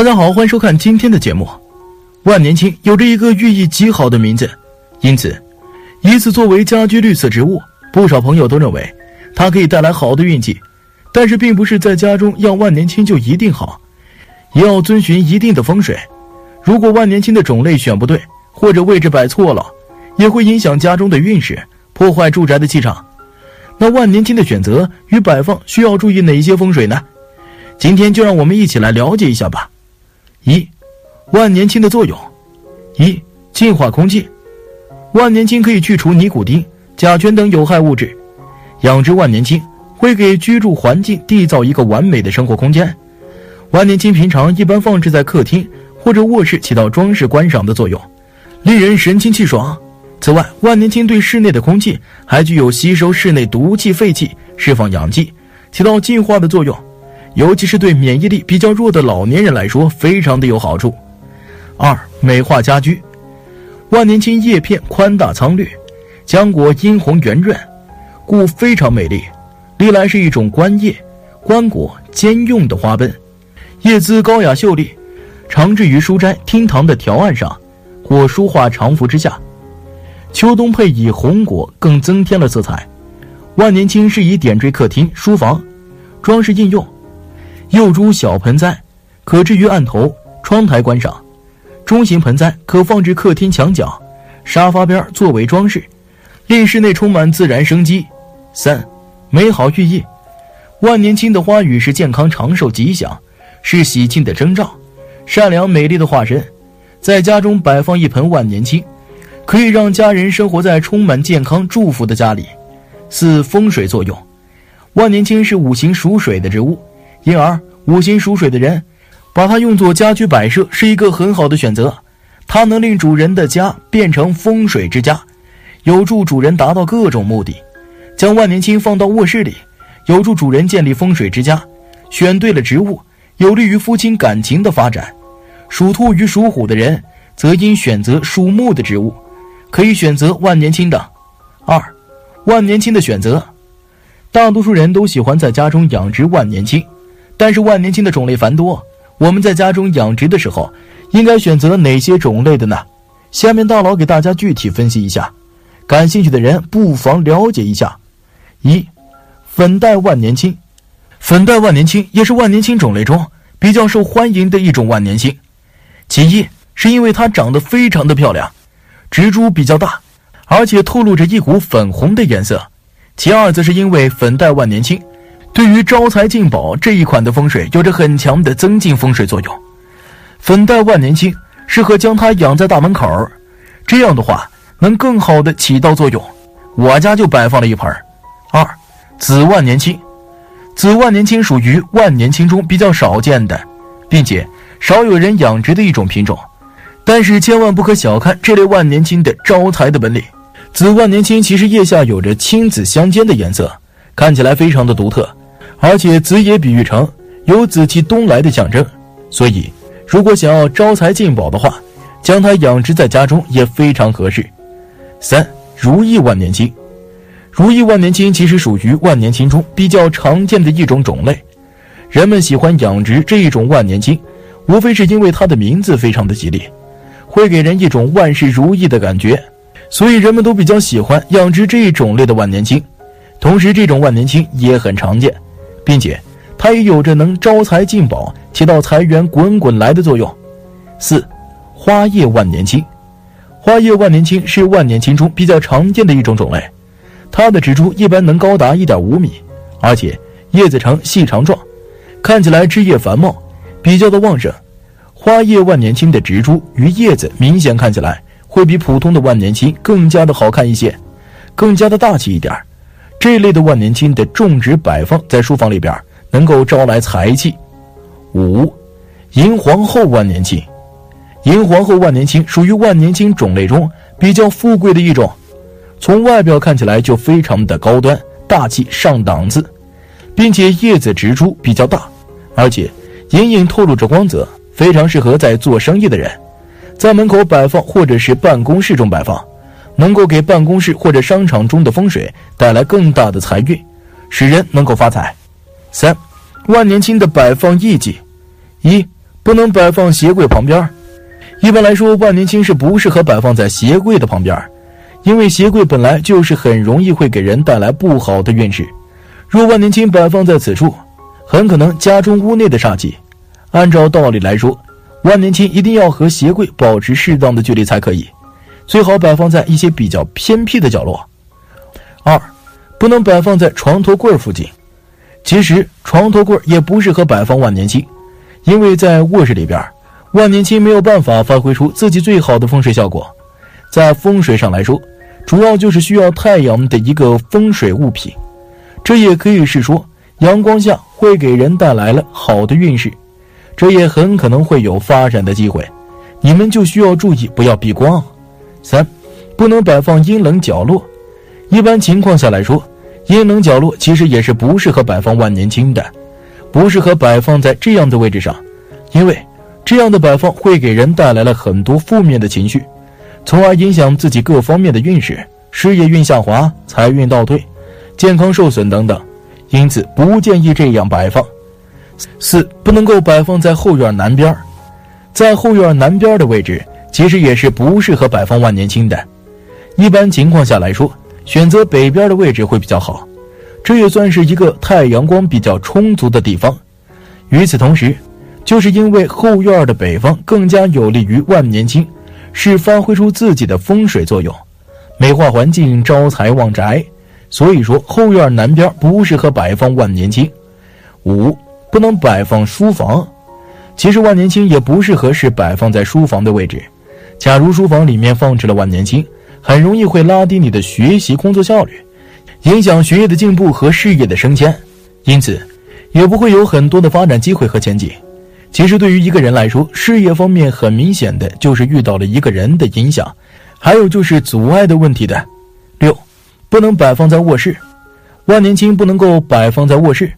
大家好，欢迎收看今天的节目。万年青有着一个寓意极好的名字，因此，以此作为家居绿色植物，不少朋友都认为它可以带来好的运气。但是，并不是在家中养万年青就一定好，也要遵循一定的风水。如果万年青的种类选不对，或者位置摆错了，也会影响家中的运势，破坏住宅的气场。那万年青的选择与摆放需要注意哪些风水呢？今天就让我们一起来了解一下吧。一，万年青的作用：一、净化空气。万年青可以去除尼古丁、甲醛等有害物质。养殖万年青会给居住环境缔造一个完美的生活空间。万年青平常一般放置在客厅或者卧室，起到装饰观赏的作用，令人神清气爽。此外，万年青对室内的空气还具有吸收室内毒气废气、释放氧气、起到净化的作用。尤其是对免疫力比较弱的老年人来说，非常的有好处。二、美化家居。万年青叶片宽大苍绿，浆果殷红圆润，故非常美丽。历来是一种观叶、观果兼用的花奔，叶姿高雅秀丽，常置于书斋、厅堂的条案上，或书画长幅之下。秋冬配以红果，更增添了色彩。万年青适宜点缀客厅、书房，装饰应用。幼株小盆栽，可置于案头、窗台观赏；中型盆栽可放置客厅墙角、沙发边作为装饰，令室内充满自然生机。三、美好寓意。万年青的花语是健康长寿吉祥，是喜庆的征兆，善良美丽的化身。在家中摆放一盆万年青，可以让家人生活在充满健康祝福的家里。四、风水作用。万年青是五行属水的植物。因而，五行属水的人，把它用作家居摆设是一个很好的选择。它能令主人的家变成风水之家，有助主人达到各种目的。将万年青放到卧室里，有助主人建立风水之家。选对了植物，有利于夫妻感情的发展。属兔与属虎的人，则应选择属木的植物，可以选择万年青的。二，万年青的选择，大多数人都喜欢在家中养殖万年青。但是万年青的种类繁多，我们在家中养殖的时候，应该选择哪些种类的呢？下面大佬给大家具体分析一下，感兴趣的人不妨了解一下。一，粉黛万年青，粉黛万年青也是万年青种类中比较受欢迎的一种万年青。其一是因为它长得非常的漂亮，植株比较大，而且透露着一股粉红的颜色。其二则是因为粉黛万年青。对于招财进宝这一款的风水有着很强的增进风水作用。粉黛万年青适合将它养在大门口，这样的话能更好的起到作用。我家就摆放了一盆。二，紫万年青，紫万年青属于万年青中比较少见的，并且少有人养殖的一种品种。但是千万不可小看这类万年青的招财的本领。紫万年青其实叶下有着青紫相间的颜色，看起来非常的独特。而且紫也比喻成有紫气东来的象征，所以如果想要招财进宝的话，将它养殖在家中也非常合适。三如意万年青，如意万年青其实属于万年青中比较常见的一种种类，人们喜欢养殖这一种万年青，无非是因为它的名字非常的吉利，会给人一种万事如意的感觉，所以人们都比较喜欢养殖这一种类的万年青。同时，这种万年青也很常见。并且，它也有着能招财进宝、起到财源滚滚来的作用。四，花叶万年青，花叶万年青是万年青中比较常见的一种种类，它的植株一般能高达一点五米，而且叶子呈细长状，看起来枝叶繁茂，比较的旺盛。花叶万年青的植株与叶子明显看起来会比普通的万年青更加的好看一些，更加的大气一点儿。这类的万年青的种植摆放在书房里边，能够招来财气。五，银皇后万年青，银皇后万年青属于万年青种类中比较富贵的一种，从外表看起来就非常的高端大气上档次，并且叶子植株比较大，而且隐隐透露着光泽，非常适合在做生意的人，在门口摆放或者是办公室中摆放。能够给办公室或者商场中的风水带来更大的财运，使人能够发财。三，万年青的摆放意境：一，不能摆放鞋柜旁边。一般来说，万年青是不适合摆放在鞋柜的旁边，因为鞋柜本来就是很容易会给人带来不好的运势。若万年青摆放在此处，很可能家中屋内的煞气。按照道理来说，万年青一定要和鞋柜保持适当的距离才可以，最好摆放在一些比较偏僻的角落。二，不能摆放在床头柜附近。其实床头柜也不适合摆放万年青，因为在卧室里边，万年青没有办法发挥出自己最好的风水效果。在风水上来说，主要就是需要太阳的一个风水物品。这也可以是说，阳光下会给人带来了好的运势，这也很可能会有发展的机会。你们就需要注意不要避光。三，不能摆放阴冷角落。一般情况下来说，阴冷角落其实也是不适合摆放万年青的，不适合摆放在这样的位置上，因为这样的摆放会给人带来了很多负面的情绪，从而影响自己各方面的运势，事业运下滑，财运倒退。健康受损等等，因此不建议这样摆放。四不能够摆放在后院南边在后院南边的位置其实也是不适合摆放万年青的。一般情况下来说，选择北边的位置会比较好，这也算是一个太阳光比较充足的地方。与此同时，就是因为后院的北方更加有利于万年青，是发挥出自己的风水作用，美化环境，招财旺宅。所以说，后院南边不适合摆放万年青。五，不能摆放书房。其实万年青也不适合是摆放在书房的位置。假如书房里面放置了万年青，很容易会拉低你的学习工作效率，影响学业的进步和事业的升迁，因此也不会有很多的发展机会和前景。其实对于一个人来说，事业方面很明显的就是遇到了一个人的影响，还有就是阻碍的问题的。六。不能摆放在卧室，万年青不能够摆放在卧室，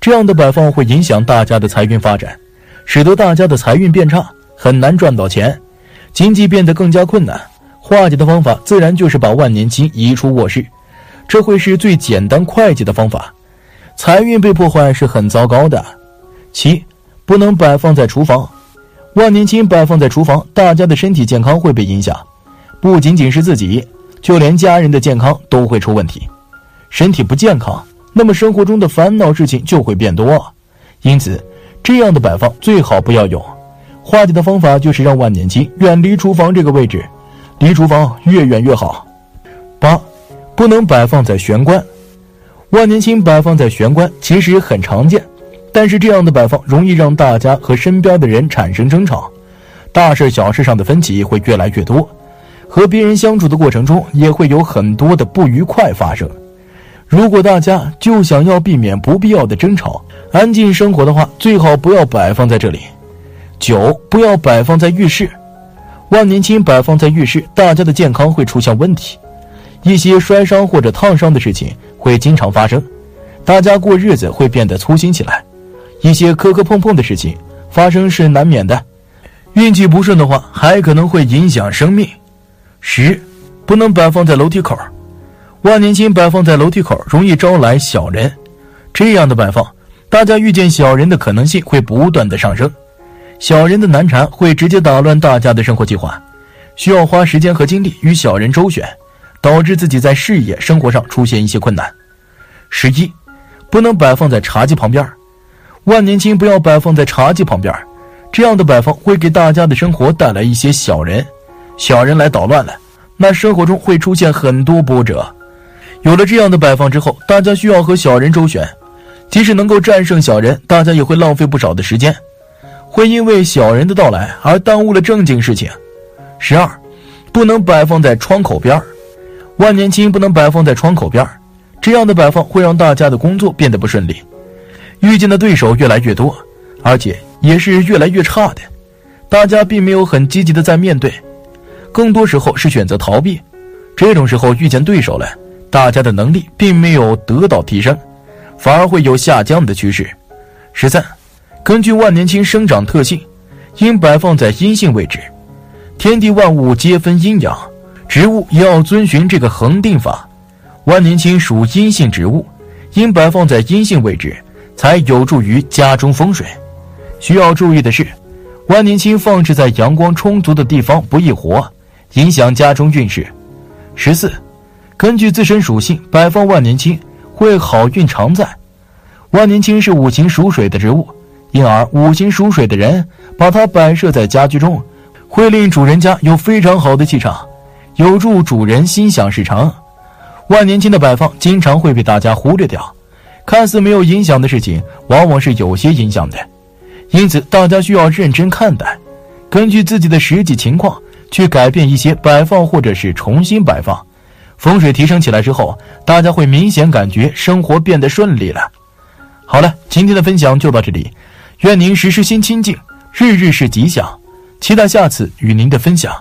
这样的摆放会影响大家的财运发展，使得大家的财运变差，很难赚到钱，经济变得更加困难。化解的方法自然就是把万年青移出卧室，这会是最简单快捷的方法。财运被破坏是很糟糕的。七，不能摆放在厨房，万年青摆放在厨房，大家的身体健康会被影响，不仅仅是自己。就连家人的健康都会出问题，身体不健康，那么生活中的烦恼事情就会变多。因此，这样的摆放最好不要有。化解的方法就是让万年青远离厨房这个位置，离厨房越远越好。八，不能摆放在玄关。万年青摆放在玄关其实很常见，但是这样的摆放容易让大家和身边的人产生争吵，大事小事上的分歧会越来越多。和别人相处的过程中，也会有很多的不愉快发生。如果大家就想要避免不必要的争吵，安静生活的话，最好不要摆放在这里。九，不要摆放在浴室。万年青摆放在浴室，大家的健康会出现问题，一些摔伤或者烫伤的事情会经常发生，大家过日子会变得粗心起来，一些磕磕碰碰的事情发生是难免的。运气不顺的话，还可能会影响生命。十，不能摆放在楼梯口。万年青摆放在楼梯口容易招来小人，这样的摆放，大家遇见小人的可能性会不断的上升，小人的难缠会直接打乱大家的生活计划，需要花时间和精力与小人周旋，导致自己在事业生活上出现一些困难。十一，不能摆放在茶几旁边，万年青不要摆放在茶几旁边，这样的摆放会给大家的生活带来一些小人。小人来捣乱了，那生活中会出现很多波折。有了这样的摆放之后，大家需要和小人周旋，即使能够战胜小人，大家也会浪费不少的时间，会因为小人的到来而耽误了正经事情。十二，不能摆放在窗口边儿万年青不能摆放在窗口边儿这样的摆放会让大家的工作变得不顺利，遇见的对手越来越多，而且也是越来越差的，大家并没有很积极的在面对。更多时候是选择逃避，这种时候遇见对手了，大家的能力并没有得到提升，反而会有下降的趋势。十三，根据万年青生长特性，应摆放在阴性位置。天地万物皆分阴阳，植物要遵循这个恒定法。万年青属阴性植物，应摆放在阴性位置，才有助于家中风水。需要注意的是，万年青放置在阳光充足的地方不易活，影响家中运势。十四，根据自身属性摆放万年青会好运常在。万年青是五行属水的植物，因而五行属水的人把它摆设在家居中，会令主人家有非常好的气场，有助主人心想事成。万年青的摆放经常会被大家忽略掉，看似没有影响的事情，往往是有些影响的。因此，大家需要认真看待，根据自己的实际情况去改变一些摆放，或者是重新摆放。风水提升起来之后，大家会明显感觉生活变得顺利了。好了，今天的分享就到这里，愿您时时心清静，日日是吉祥，期待下次与您的分享。